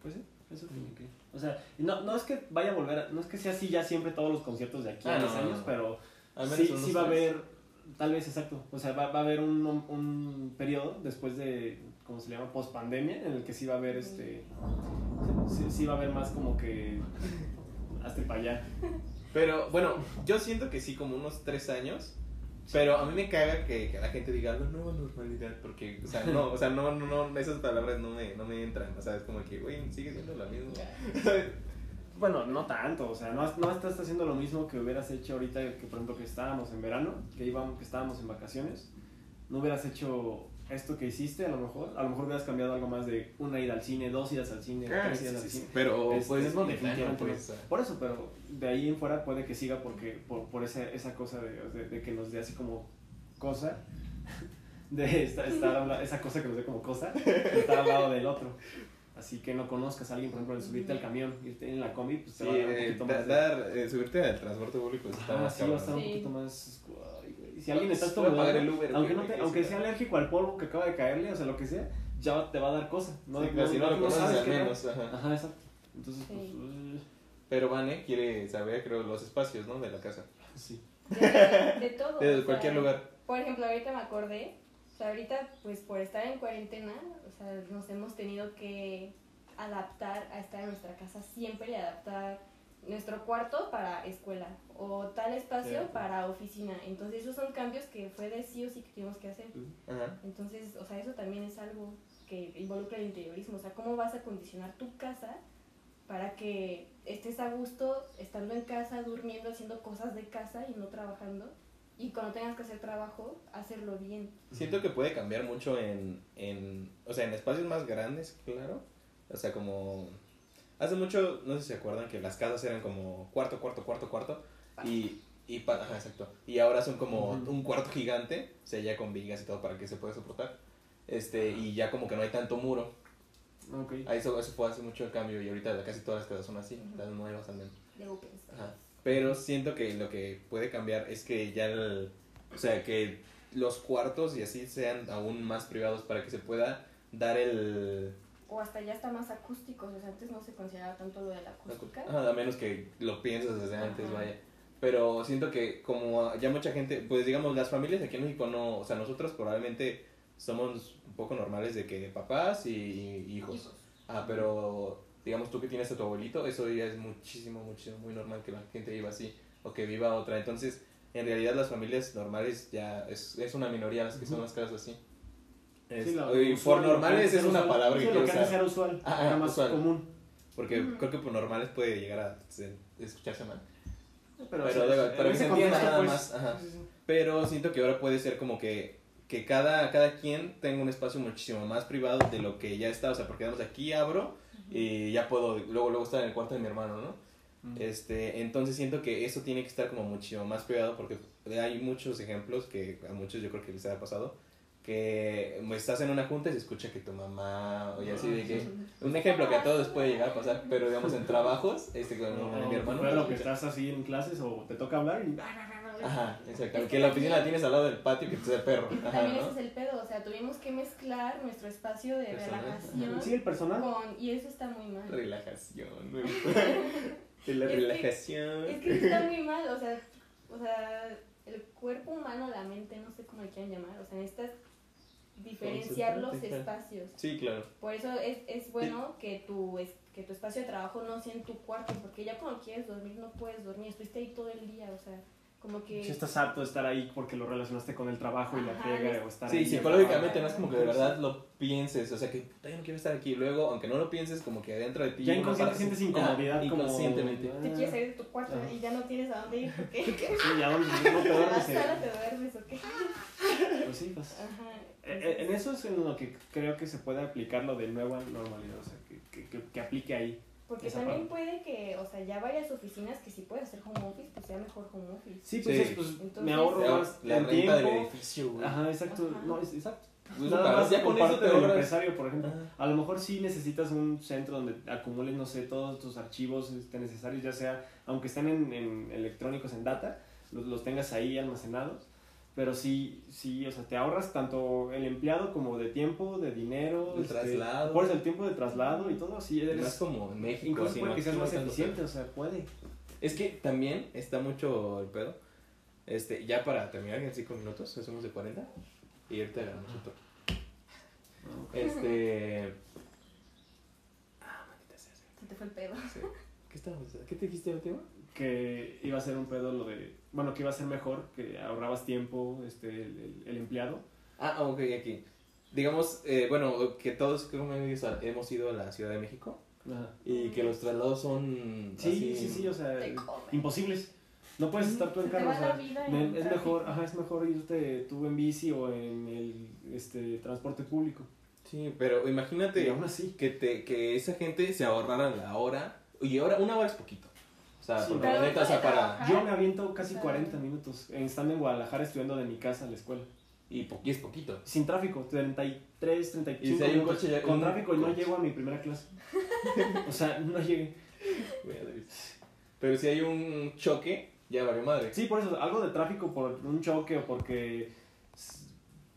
Pues sí, eso tiene que. O sea, no, no es que vaya a volver, a- no es que sea así ya siempre todos los conciertos de aquí Ah, a no, 10 no, años, no. pero Al menos sí, sí va a haber, tal vez exacto, o sea, va, va a haber un, un periodo después de, ¿cómo se le llama? Post pandemia, en el que sí va a haber este, sí, sí va a haber más como que, hasta para allá. Pero bueno, yo siento que sí, como unos tres años. Pero a mí me caga que, que la gente diga la nueva normalidad. Porque, o sea, no, o sea, no, no, no, esas palabras no me, no me entran. O sea, es como que, güey, sigue siendo la misma. Bueno, no tanto, o sea, no, no estás haciendo lo mismo que hubieras hecho ahorita, que por ejemplo que estábamos en verano, que íbamos, que estábamos en vacaciones, no hubieras hecho esto que hiciste a lo mejor, a lo mejor hubieras cambiado algo más de una ida al cine, dos idas al cine, Ah, tres sí, idas sí, al sí. cine. Pero, Este, pues es definitivamente pues. no. Por eso, pero de ahí en fuera puede que siga porque por, por esa, esa cosa de, de- de que nos dé así como cosa, de estar, estar esa cosa que nos dé como cosa, de estar al lado del otro. Así que no conozcas a alguien, por ejemplo, de subirte al camión, irte en la combi, pues te Sí, va a dar un eh, poquito da- más de... dar, eh, subirte al transporte público está Ajá, más sí, va a estar un poquito más... Si alguien está estornudando, Uber, aunque, no te, que aunque sea alérgico al polvo que acaba de caerle, o sea, lo que sea, ya te va a dar cosa. No, Sí, claro, si no lo conoces sabes al menos. Ajá. Ajá, exacto. Entonces, pues... Sí. eh, Pero Vane quiere saber, creo, los espacios, ¿no? De la casa. sí. De, de todo. De o sea, cualquier lugar. Por ejemplo, ahorita me acordé, o sea, ahorita pues por estar en cuarentena, o sea, nos hemos tenido que adaptar a estar en nuestra casa siempre y adaptar nuestro cuarto para escuela o tal espacio Cierto. para oficina. Entonces esos son cambios que fue de sí o sí que tuvimos que hacer. Ajá. Entonces, o sea, eso también es algo que involucra el interiorismo. O sea, cómo vas a acondicionar tu casa para que estés a gusto estando en casa, durmiendo, haciendo cosas de casa y no trabajando. y cuando tengas que hacer trabajo, hacerlo bien. Siento que puede cambiar mucho en, en, o sea, en espacios más grandes, claro. O sea, como... Hace mucho, no sé si se acuerdan, que las casas eran como cuarto, cuarto, cuarto, cuarto. Y, y pa- ajá, exacto. Y ahora son como un cuarto gigante, o sea, ya con vigas y todo para que se pueda soportar. Este, y ya como que no hay tanto muro. Ok. Ahí Eso, eso fue hace mucho el cambio y ahorita casi todas las casas son así, las nuevas menos. De open space. Ajá. Pero siento que lo que puede cambiar es que ya el, o sea, que los cuartos y así sean aún más privados para que se pueda dar el O hasta ya está más acústicos, o sea, antes no se consideraba tanto lo de la acústica. Ajá, a menos que lo pienses desde antes, Ajá. vaya. Pero siento que como ya mucha gente, pues digamos, las familias aquí en México no, o sea, nosotros probablemente somos un poco normales de que papás y, y hijos. Hijos. Ah, pero digamos tú que tienes a tu abuelito, eso ya es muchísimo, muchísimo, muy normal que la gente viva así o que viva otra. Entonces, en realidad las familias normales ya es, es una minoría las que son las casas así. Es- Sí, lo- y por normales es una usual. palabra que lo que antes usar. era usual, Ah, era más usual. común. Porque creo que por normales puede llegar a se- escucharse mal. Pero, Pero sí, pero que ese se entienda nada pues, más, ajá. sí. Pero siento que ahora puede ser como que, que cada, cada quien tenga un espacio muchísimo más privado de lo que ya está. O sea, porque digamos aquí abro y ya puedo luego, luego estar en el cuarto de mi hermano, ¿no? Este, entonces siento que eso tiene que estar como muchísimo más privado porque hay muchos ejemplos que a muchos yo creo que les ha pasado que estás en una junta y se escucha que tu mamá o y así de que un ejemplo que a todos les puede llegar a pasar pero digamos en trabajos este con No, mi hermano lo que estás así en clases o te toca hablar y... ajá exacto Es que que la oficina la tienes al lado del patio que es el perro que ajá también ¿no? ese es el pedo, o sea, tuvimos que mezclar nuestro espacio de Personal. relajación Sí, el personal. con... Y eso está muy mal. relajación me gusta. De la Es que- relajación Es que está muy mal, o sea, o sea, el cuerpo humano, la mente, no sé cómo le quieran llamar, o sea, necesitas diferenciar los espacios. sí claro Por eso es, es bueno que tu, es, que tu espacio de trabajo no sea en tu cuarto, porque ya cuando quieres dormir no puedes dormir, estuviste ahí todo el día, o sea, como que... Si estás harto de estar ahí porque lo relacionaste con el trabajo y la es- o estar Sí, ahí psicológicamente no es como que de verdad lo pienses, o sea que "Ay, no quiero estar aquí. Luego, aunque no lo pienses, como que dentro de ti. Ya inconsciente sientes incomodidad Ah, como... Inconscientemente. Te quieres salir de tu cuarto Ajá. y ya no tienes a dónde ir, porque Sí, ya no te duermes. sala te duermes o qué. Pues sí, pues... Ajá. Eh, eh, En eso es en lo que creo que se puede aplicar lo de nueva normalidad, o sea, que, que, que, que aplique ahí. Porque también puede que, o sea, ya varias oficinas que si puedes hacer home office, pues sea mejor home office. Sí, pues, Sí. es, pues Entonces- me ahorro La, más la en renta del tiempo. edificio, güey. Ajá, exacto. Ajá. No, es exacto. Pues, Nada más ya con por eso parte te del empresario, por ejemplo. Ajá. A lo mejor sí necesitas un centro donde acumules, no sé, todos tus archivos este, necesarios, ya sea, aunque estén en, en electrónicos, en data, los, los tengas ahí almacenados. Pero sí, sí, o sea, te ahorras tanto el empleado como de tiempo, de dinero. De este, traslado. Por el tiempo de traslado y todo, sí, Más eres... como en México. Incluso así, puede ¿no? que seas más tanto eficiente, pedo. o sea, puede. Es que también está mucho el pedo. Este, ya para terminar en 5 minutos, hacemos de 40. Y ahorita ganamos otro. Este. Ah, maldita sea. Se te fue el pedo. Sí. ¿Qué estábamos? ¿Qué te dijiste último? Que iba a ser un pedo lo de, bueno, que iba a ser mejor, que ahorrabas tiempo, este, el, el- el empleado. Ah, ok, aquí. Digamos, eh, bueno, que todos creo que hemos ido- a la Ciudad de México Ajá. y que los traslados son Sí, así- sí, sí, o sea, imposibles. No puedes estar tú en carro, o sea, me- es mejor, ajá, es mejor irte tú en bici o en el este transporte público. Sí, pero imagínate Y aún así. que, te, que esa gente se ahorrara la hora. Y ahora, una hora es poquito. O sea, Sí. porque la neta, o sea, para. Yo me aviento casi O sea, 40 minutos estando en Guadalajara estudiando de mi casa a la escuela. Y, po- y es poquito. Sin tráfico, 33, 35 Y si hay un coche ya- Con tráfico y no coche. llego a mi primera clase. o sea, no llegué. Pero si hay un choque, ya valió madre. Sí, por eso, algo de tráfico por un choque o porque.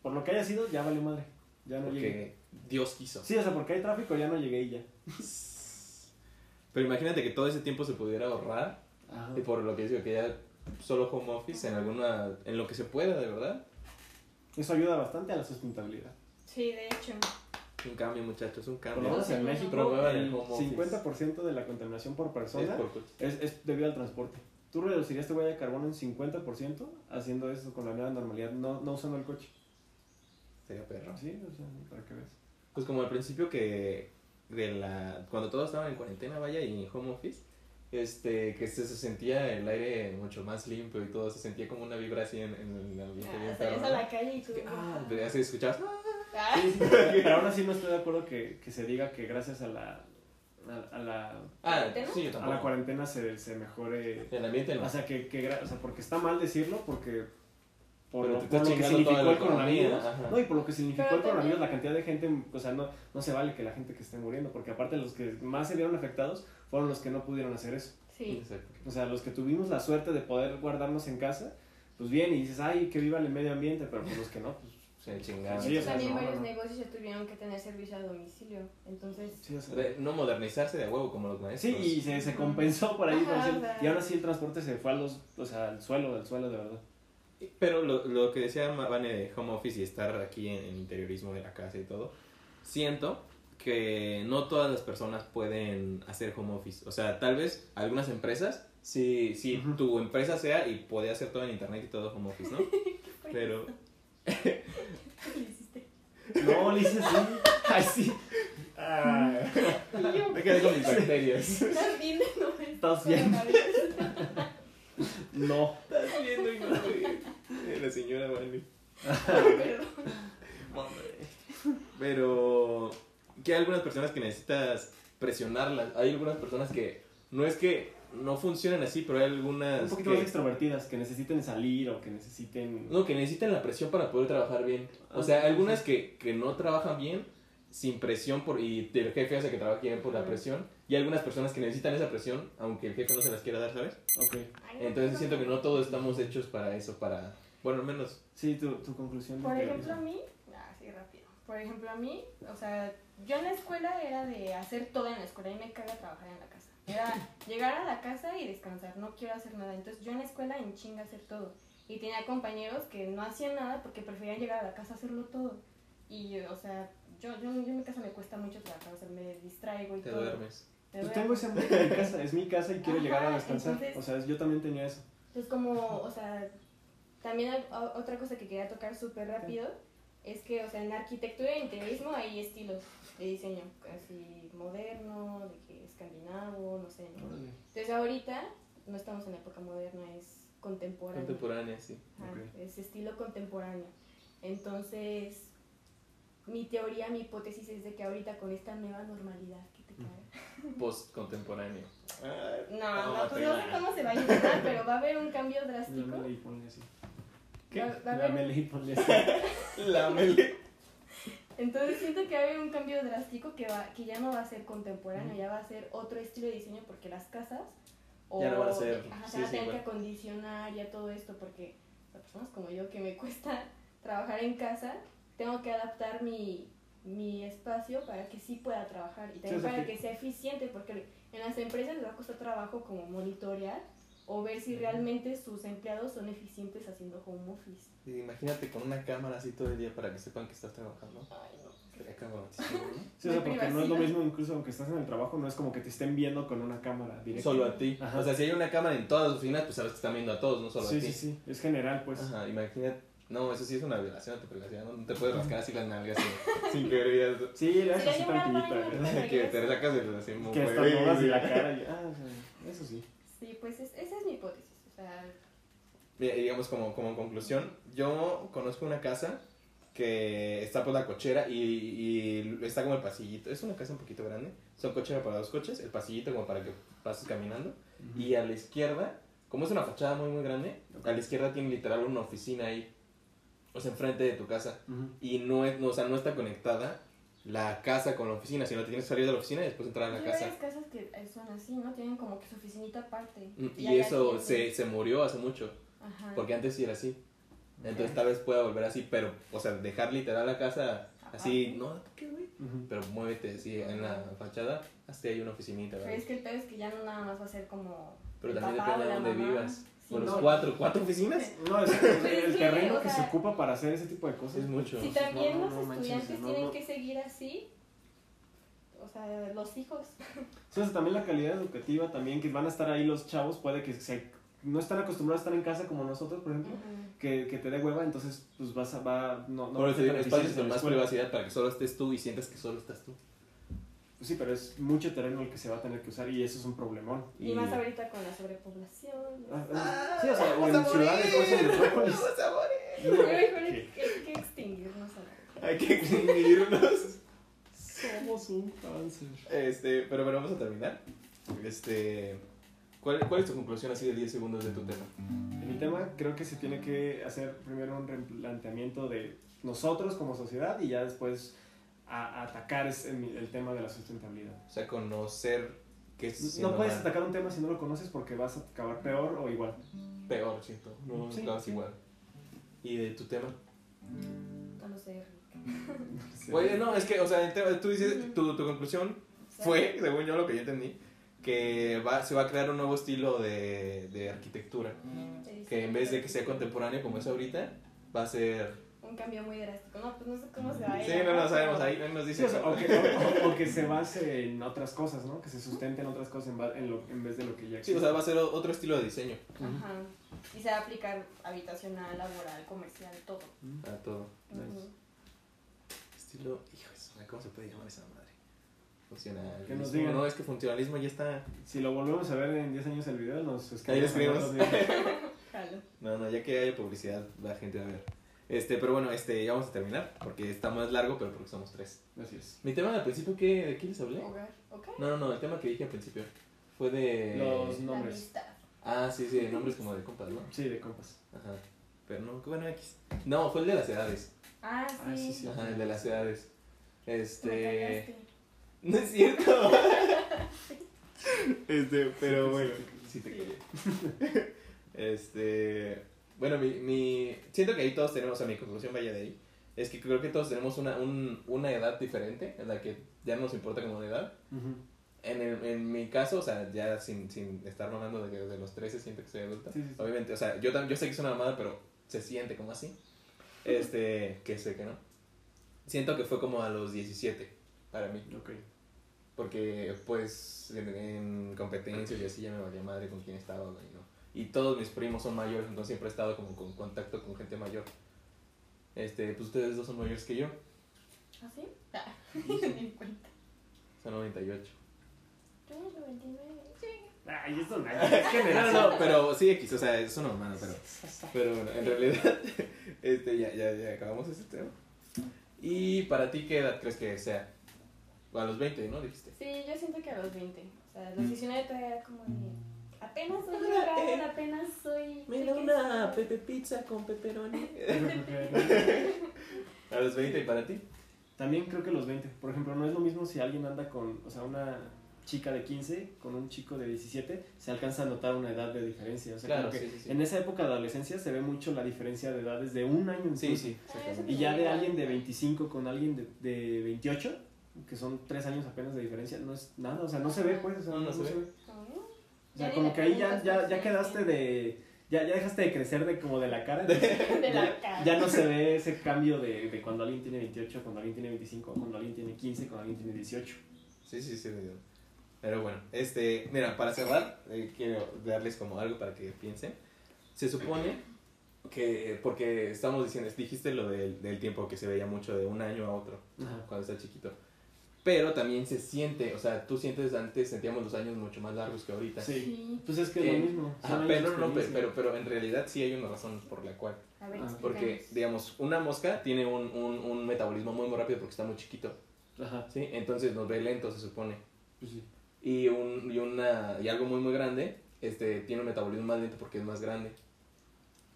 Por lo que haya sido, ya valió madre. Ya no llegué. Porque Dios quiso. Sí, o sea, porque hay tráfico, ya no llegué y ya. Pero imagínate que todo ese tiempo se pudiera ahorrar. Ajá. Y por lo que digo, que ya solo home office en alguna. En lo que se pueda, de verdad. Eso ayuda bastante a la sustentabilidad. Sí, de hecho. Un cambio, muchachos, un Por cambio. menos en México, el el home office. 50% de la contaminación por Es persona por coche. es, es debido al transporte. ¿Tú reducirías tu huella de carbono en 50% haciendo eso con la nueva normalidad, no, no usando el coche? Sería perro. Sí, o sea, para que veas. Pues como al principio que de la cuando todos estaban en cuarentena, vaya, y en home office, este, que se, se sentía el aire mucho más limpio y todo, se sentía como una vibra así en, en el ambiente. bien Ah, salías perro, a la calle y tú. Ah, pero así escuchabas, Ah, Sí, sí, pero aún así no estoy de acuerdo que, que se diga que gracias a la, a, a la, ah, ¿Cuarentena? sí, a la cuarentena se, se mejore. El ambiente no. O sea, que, que o sea, porque está mal decirlo, porque por, Pero lo, te por lo que significó el coronavirus. ajá. No, y por lo que significó Pero el coronavirus, también- la cantidad de gente, o sea, no, no se vale que la gente que esté muriendo, porque aparte los que más se vieron afectados fueron los que no pudieron hacer eso. sí. Exacto. O sea, los que tuvimos la suerte de poder guardarnos en casa, pues bien, y dices, ay, que viva el medio ambiente, pero pues los que no, pues Se chingaron. Sí, o sea, También no, varios no. negocios ya tuvieron que tener servicio a domicilio. Entonces, sí, o sea, De no modernizarse de huevo como los maestros. Sí, y se, se compensó por ahí, Ajá, por así- o sea. y aún así el transporte se fue a los, o sea, al suelo, al suelo de verdad. Pero lo, lo que decía Vane de home office y estar aquí en, en interiorismo de la casa y todo, siento que no todas las personas pueden hacer home office. O sea, tal vez algunas empresas, si, si tu empresa sea y puede hacer todo en internet y todo home office, ¿no? Pero ¿qué le hiciste? No, le hice así. Ay, sí. Ah, me quedé con mis bacterias. ¿Estás bien? No, Estás bien. no. La señora. Perdón. Pero que hay algunas personas que necesitas presionarlas. Hay algunas personas que no es que no funcionen así, pero hay algunas Un poquito que, más extrovertidas, que necesiten salir o que necesiten... no, que necesitan la presión para poder trabajar bien. O Ah, sea, sí, algunas que, que no trabajan bien sin presión por y el jefe hace que trabaje bien por la presión y hay algunas personas que necesitan esa presión aunque el jefe no se las quiera dar, ¿sabes? Ok. Entonces siento que no todos estamos hechos para eso, para bueno, al menos Sí, tu, tu conclusión. Por ejemplo, a mí, ah, sí, rápido. Por ejemplo, a mí, o sea, yo en la escuela era de hacer todo en la escuela y me caga trabajar en la casa. Era llegar a la casa y descansar, no quiero hacer nada. Entonces yo en la escuela en chinga hacer todo. Y tenía compañeros que no hacían nada porque preferían llegar a la casa a hacerlo todo. Y, o sea, yo, yo, yo en mi casa me cuesta mucho trabajar, o sea, me distraigo y te todo. duermes. Me Pues tengo ese en mi casa, es mi casa y quiero Ajá, llegar a descansar. entonces- O sea, yo también tenía eso. Entonces, como, o sea, también hay o- otra cosa que quería tocar súper rápido es que, o sea, en arquitectura e interiorismo hay estilos de diseño, así moderno, de que escandinavo, no sé, ¿no? Entonces, ahorita no estamos en la época moderna, es contemporáneo. Contemporánea, sí. Ajá, Ok. Es estilo contemporáneo. Entonces, mi teoría, mi hipótesis es de que ahorita con esta nueva normalidad que te cae. Post contemporáneo. No, No, no, pues no sé cómo se va a llamar, pero va a haber un cambio drástico. Y ponle así. ¿Qué? Va, va a haber Lámele y ponle así. La mele. Entonces siento que va a haber un cambio drástico que, va, que ya no va a ser contemporáneo, ya va a ser otro estilo de diseño porque las casas o, Ya no van a ser- ajá, sí, se van a sí, tener que igual. acondicionar ya todo esto porque las personas como yo que me cuesta trabajar en casa, tengo que adaptar mi, mi espacio para que sí pueda trabajar y también sea para que- que sea eficiente porque en las empresas les va a costar trabajo como monitorear o ver si realmente sus empleados son eficientes haciendo home office. Imagínate con una cámara así todo el día para que sepan que estás trabajando. Ay, no. Sería ¿no? Sí, o sea, De porque no es lo mismo, incluso aunque estás en el trabajo, no es como que te estén viendo con una cámara directa. Solo a ti. Ajá. O sea, si hay una cámara en todas las oficinas, pues sabes que están viendo a todos, no solo sí, a ti. sí, sí, es general, pues. Ajá, imagínate. No, eso sí es una violación a tu privacidad, ¿no? No te puedes rascar así las nalgas sin, sin querer. Sí, Sí, haces así. ¿verdad? que te sacas el así muy Que hasta y la cara. y- ah, o sea, eso sí. Sí, pues es- esa es mi hipótesis. O sea, Mira, digamos como, como conclusión, yo conozco una casa que está por la cochera y, y está como el pasillito. Es una casa un poquito grande. Son cochera para dos coches, el pasillito como para que pases caminando. Y a la izquierda, como es una fachada muy muy grande, a la izquierda tiene literal una oficina ahí. O sea, enfrente de tu casa. Y no, es, no, o sea, no está conectada la casa con la oficina, sino te tienes que salir de la oficina y después entrar a la hay casa. varias casas que eh, son así, ¿no? Tienen como que su oficinita aparte. Mm, Y hay eso se, se murió hace mucho. Ajá. Porque antes sí era así. Entonces tal vez pueda volver así, pero, o sea, dejar literal la casa así, no, ¿qué güey? Pero muévete así en la fachada, hasta ahí una oficinita, Pero ¿verdad? es que el pedo es que ya no nada más va a ser como. Pero el también papá depende de dónde mamá. vivas. Sí, Con los no. cuatro, cuatro oficinas. No, es, el, terreno o que se ocupa para hacer ese tipo de cosas. Es mucho. Si también No, los no estudiantes tienen no. que seguir así, o sea, los hijos. Sea, también la calidad educativa, también que van a estar ahí los chavos, puede que se, no están acostumbrados a estar en casa como nosotros, por ejemplo, que, que te dé hueva, entonces pues vas a, va, no, no Por eso espacios la más privacidad para que solo estés tú y sientas que solo estás tú. Sí, pero es mucho terreno el que se va a tener que usar y eso es un problemón. Y, más ahorita con la sobrepoblación. Ah, ah, sí, o sea, o en ciudades o en metrópolis. Vamos a morir. Mejor No, hay que, hay que extinguirnos a la Hay que extinguirnos. Somos un cáncer. Este, pero bueno, vamos a terminar. Este, ¿cuál, ¿Cuál es tu conclusión así de 10 segundos de tu tema? En mi tema creo que se tiene que hacer primero un replanteamiento de nosotros como sociedad y ya después a- atacar es el, el tema de la sustentabilidad. O sea, conocer que es No puedes mal. atacar un tema si no lo conoces porque vas a acabar peor o igual. peor, siento. No Sí, acabas sí. igual. ¿Y de tu tema? conocer. Oye, no, es que, o sea, tú dices, tu, tu conclusión fue, según yo lo que yo entendí, que va, se va a crear un nuevo estilo de, de arquitectura. Que en vez de que sea contemporáneo como es ahorita, va a ser... Un cambio muy drástico. No, pues no sé cómo se va a ir. Sí, no, no sabemos, ahí ahí nos Sí, dice... o, sea, o que, o- o que se base en otras cosas, ¿no? Que se sustente en otras cosas en, en, lo- en vez de lo que ya Sí, existe. o sea, va a ser otro estilo de diseño. Ajá. Y se va a aplicar habitacional, laboral, comercial, todo. A todo. Estilo, hijo ¿cómo se puede llamar esa madre? Funcionalismo. Que nos digan. No, es que funcionalismo ya está. Si lo volvemos a ver en 10 años el video, nos Ahí escribimos. escribimos. Jalo. No, no, ya que haya publicidad, la gente va a ver. Este, pero bueno, este, ya vamos a terminar, porque está más largo, pero porque somos tres. Así es. Mi tema al principio, ¿qué, ¿de qué les hablé? Hogar. ¿Ok? No, no, no, el tema que dije al principio fue de... Los nombres. Ah, sí, sí, de nombres como de compas, ¿no? Sí, de compas. Ajá. Pero no, bueno, X. No, fue el de las edades. Ah, sí. Ah, sí, sí. Ajá, el de las edades. Este... No es cierto. este, pero bueno. Sí te callé. Este, bueno, mi, mi, siento que ahí todos tenemos, o sea, mi conclusión vaya de ahí, es que creo que todos tenemos una, un, una edad diferente, en la que ya no nos importa como una edad. Ujú. En, el- en mi caso, o sea, ya sin, sin estar mamando de que desde los 13 siento que soy adulta. Sí, sí, sí. Obviamente, o sea, yo, yo sé que es una mamada, pero se siente como así. Este, que sé que no. Siento que fue como a los 17 para mí. Ok. Porque, pues, en, en competencias y así ya me valía madre con quién estaba, güey, ¿no? Y todos mis primos son mayores, entonces siempre he estado como con contacto con gente mayor. Este, pues ustedes dos son mayores que yo, ¿Ah, sí? Ah, ni cuenta. son 98. Yo era 99. Sí. Ay, esto no es No, generación. no, no, pero sí X, o sea, es una mamada, pero, pero bueno, en realidad, este, ya, ya, ya acabamos ese tema. Y para ti, ¿qué edad crees que sea? A los 20, ¿no? Dijiste. Sí, yo siento que a los 20. O sea, Mm. los 19 todavía era como de. Apenas soy legal, apenas soy. Me da sé una pepe pizza con pepperoni. A los 20, ¿y para ti? También creo que los 20. Por ejemplo, no es lo mismo si alguien anda con, o sea, una chica de 15 con un chico de 17, se alcanza a notar una edad de diferencia. O sea, Claro, como que sí, sí, sí. en esa época de adolescencia se ve mucho la diferencia de edades de un año incluso. Sí, sí. Ah, exactamente. Y ya de alguien de 25 con alguien de, de 28, que son 3 años apenas de diferencia, no es nada, o sea, no se ve pues, o sea, No, no se ve. Ah, O sea, Ya como que ahí ya, ya, ya quedaste de, ya, ya dejaste de crecer de como de la cara. De ya, la cara. ya no se ve ese cambio de, de cuando alguien tiene 28, cuando alguien tiene 25, cuando alguien tiene 15, cuando alguien tiene 18. Sí, sí, sí, medio. Pero bueno, este, mira, para cerrar, eh, quiero darles como algo para que piensen. Se supone que, porque estamos diciendo, dijiste lo del, del tiempo que se veía mucho de un año a otro, Ajá. cuando está chiquito. Pero también se siente, o sea, tú sientes, antes sentíamos los años mucho más largos que ahorita. Sí. Sí. Pues es que es Eh, lo mismo. son Ajá, años pero, no, pero, pero, pero en realidad sí hay una razón por la cual. A ver, Ah, Porque, digamos, una mosca tiene un, un, un metabolismo muy, muy rápido porque está muy chiquito, Ajá, ¿sí? Entonces nos ve lento, se supone. pues sí. Y, un, y, una, y algo muy, muy grande este, tiene un metabolismo más lento porque es más grande.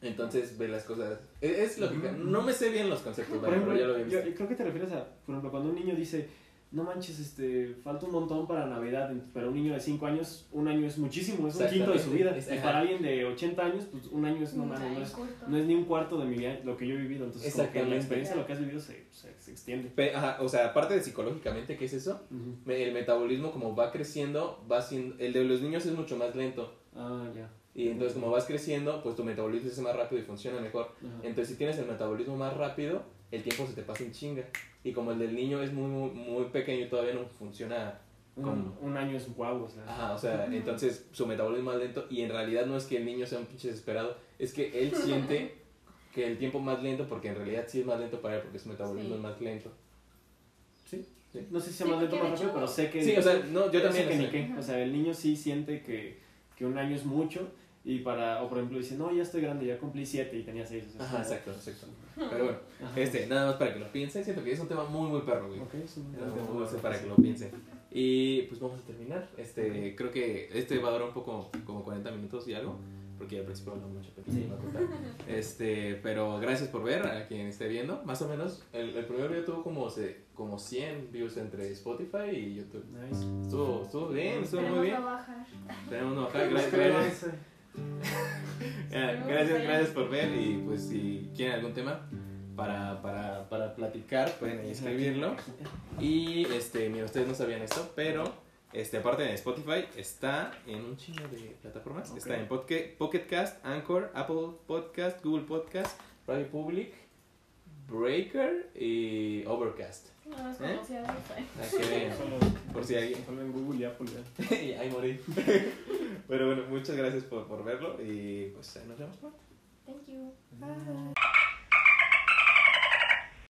Entonces ve las cosas. Es, es lógica. Ujú. No me sé bien los conceptos, Por ejemplo, pero ya lo había yo, visto. yo creo que te refieres a, por ejemplo, cuando un niño dice, no manches, este, falta un montón para Navidad, pero un niño de 5 años, un año es muchísimo, es un quinto de su vida. Exactamente. Y Ajá. para alguien de 80 años, pues un año es, no, no, es, corto. no es ni un cuarto de mi vida, lo que yo he vivido. Entonces, como que la experiencia, lo que has vivido se, se, se extiende. Ajá, o sea, aparte de psicológicamente, ¿qué es eso? El metabolismo, como va creciendo, va siendo. El de los niños es mucho más lento. Ah, ya. Y entonces, como vas creciendo, pues tu metabolismo es más rápido y funciona mejor. Ajá. Entonces, si tienes el metabolismo más rápido, el tiempo se te pasa en chinga. Y como el del niño es muy, muy, muy pequeño y todavía no funciona un, como- un año es guau, o sea. Ajá, o sea, entonces su metabolismo es más lento y en realidad no es que el niño sea un pinche desesperado, es que él siente que el tiempo más lento porque en realidad sí es más lento para él porque su metabolismo Sí. es más lento. Sí, Sí. No sé si Sí, sea más lento o más rápido, pero sé que... Sí, o sea, no, yo sé también. que sea, qué. O sea, el niño sí siente que, que un año es mucho y para... O por ejemplo dice, no, ya estoy grande, ya cumplí siete y tenía seis. O sea, Ajá, es como- exacto, exacto. Pero bueno, Ajá. este, nada más para que lo piensen, siento que es un tema muy, muy perro, güey. Ok, no, un tema no, muy perro para que lo piensen. Y pues vamos a terminar. Este, creo que este va a durar un poco, como 40 minutos y algo, porque al principio hablamos mucho, pero Sí. a. Este, pero gracias por ver a quien esté viendo. Más o menos, el, el primer video tuvo como, se, como 100 views entre Spotify y YouTube. Nice. Estuvo, estuvo bien, estuvo Esperemos muy bien. no bajar. Tenemos una bajada. Gracias, gracias, gracias, por ver y pues si quieren algún tema para, para, para platicar pueden ahí escribirlo. Y este, mira, ustedes no sabían esto, pero este, aparte de Spotify está en un chingo de plataformas. Está en Podca- Pocket Cast, Anchor, Apple Podcast, Google Podcast, Radio Public, Breaker y Overcast. No, es ¿Eh? Solo, por si alguien. solo en Google y Apple. ya. y ahí morí. Pero bueno, muchas gracias por, por verlo y pues ahí nos vemos. Thank you. Bye.